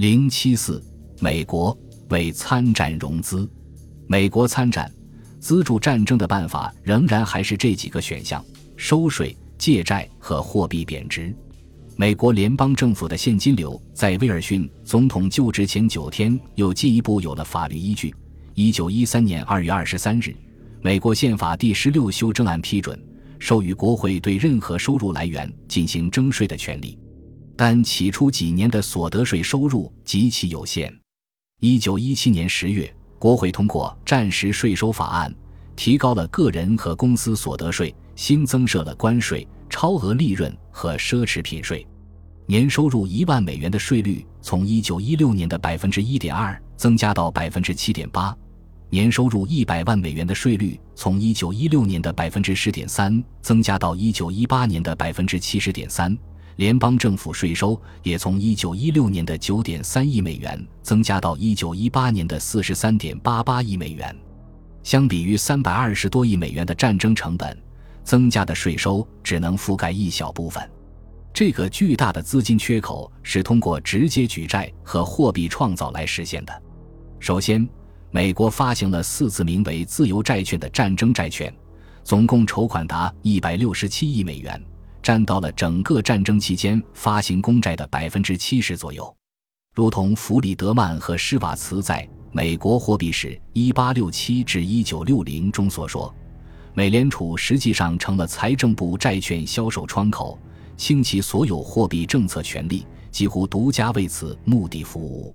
零七四，美国为参战融资。美国参战资助战争的办法仍然还是这几个选项：收税、借债和货币贬值。美国联邦政府的现金流在威尔逊总统就职前九天又进一步有了法律依据。一九一三年二月二十三日，美国宪法第十六修正案批准，授予国会对任何收入来源进行征税的权利。但起初几年的所得税收入极其有限。一九一七年十月，国会通过战时税收法案，提高了个人和公司所得税，新增设了关税、超额利润和奢侈品税。年收入一万美元的税率从一九一六年的百分之一点二增加到百分之七点八，年收入一百万美元的税率从一九一六年的百分之十点三增加到一九一八年的百分之七十点三。联邦政府税收也从1916年的9.3亿美元增加到1918年的43.88亿美元。相比于320多亿美元的战争成本，增加的税收只能覆盖一小部分。这个巨大的资金缺口是通过直接举债和货币创造来实现的。首先，美国发行了四次名为“自由债券”的战争债券，总共筹款达167亿美元。占到了整个战争期间发行公债的百分之七十左右，如同弗里德曼和施瓦茨在《美国货币史（一八六七至一九六零）》中所说，美联储实际上成了财政部债券销售窗口，倾其所有货币政策权力，几乎独家为此目的服务。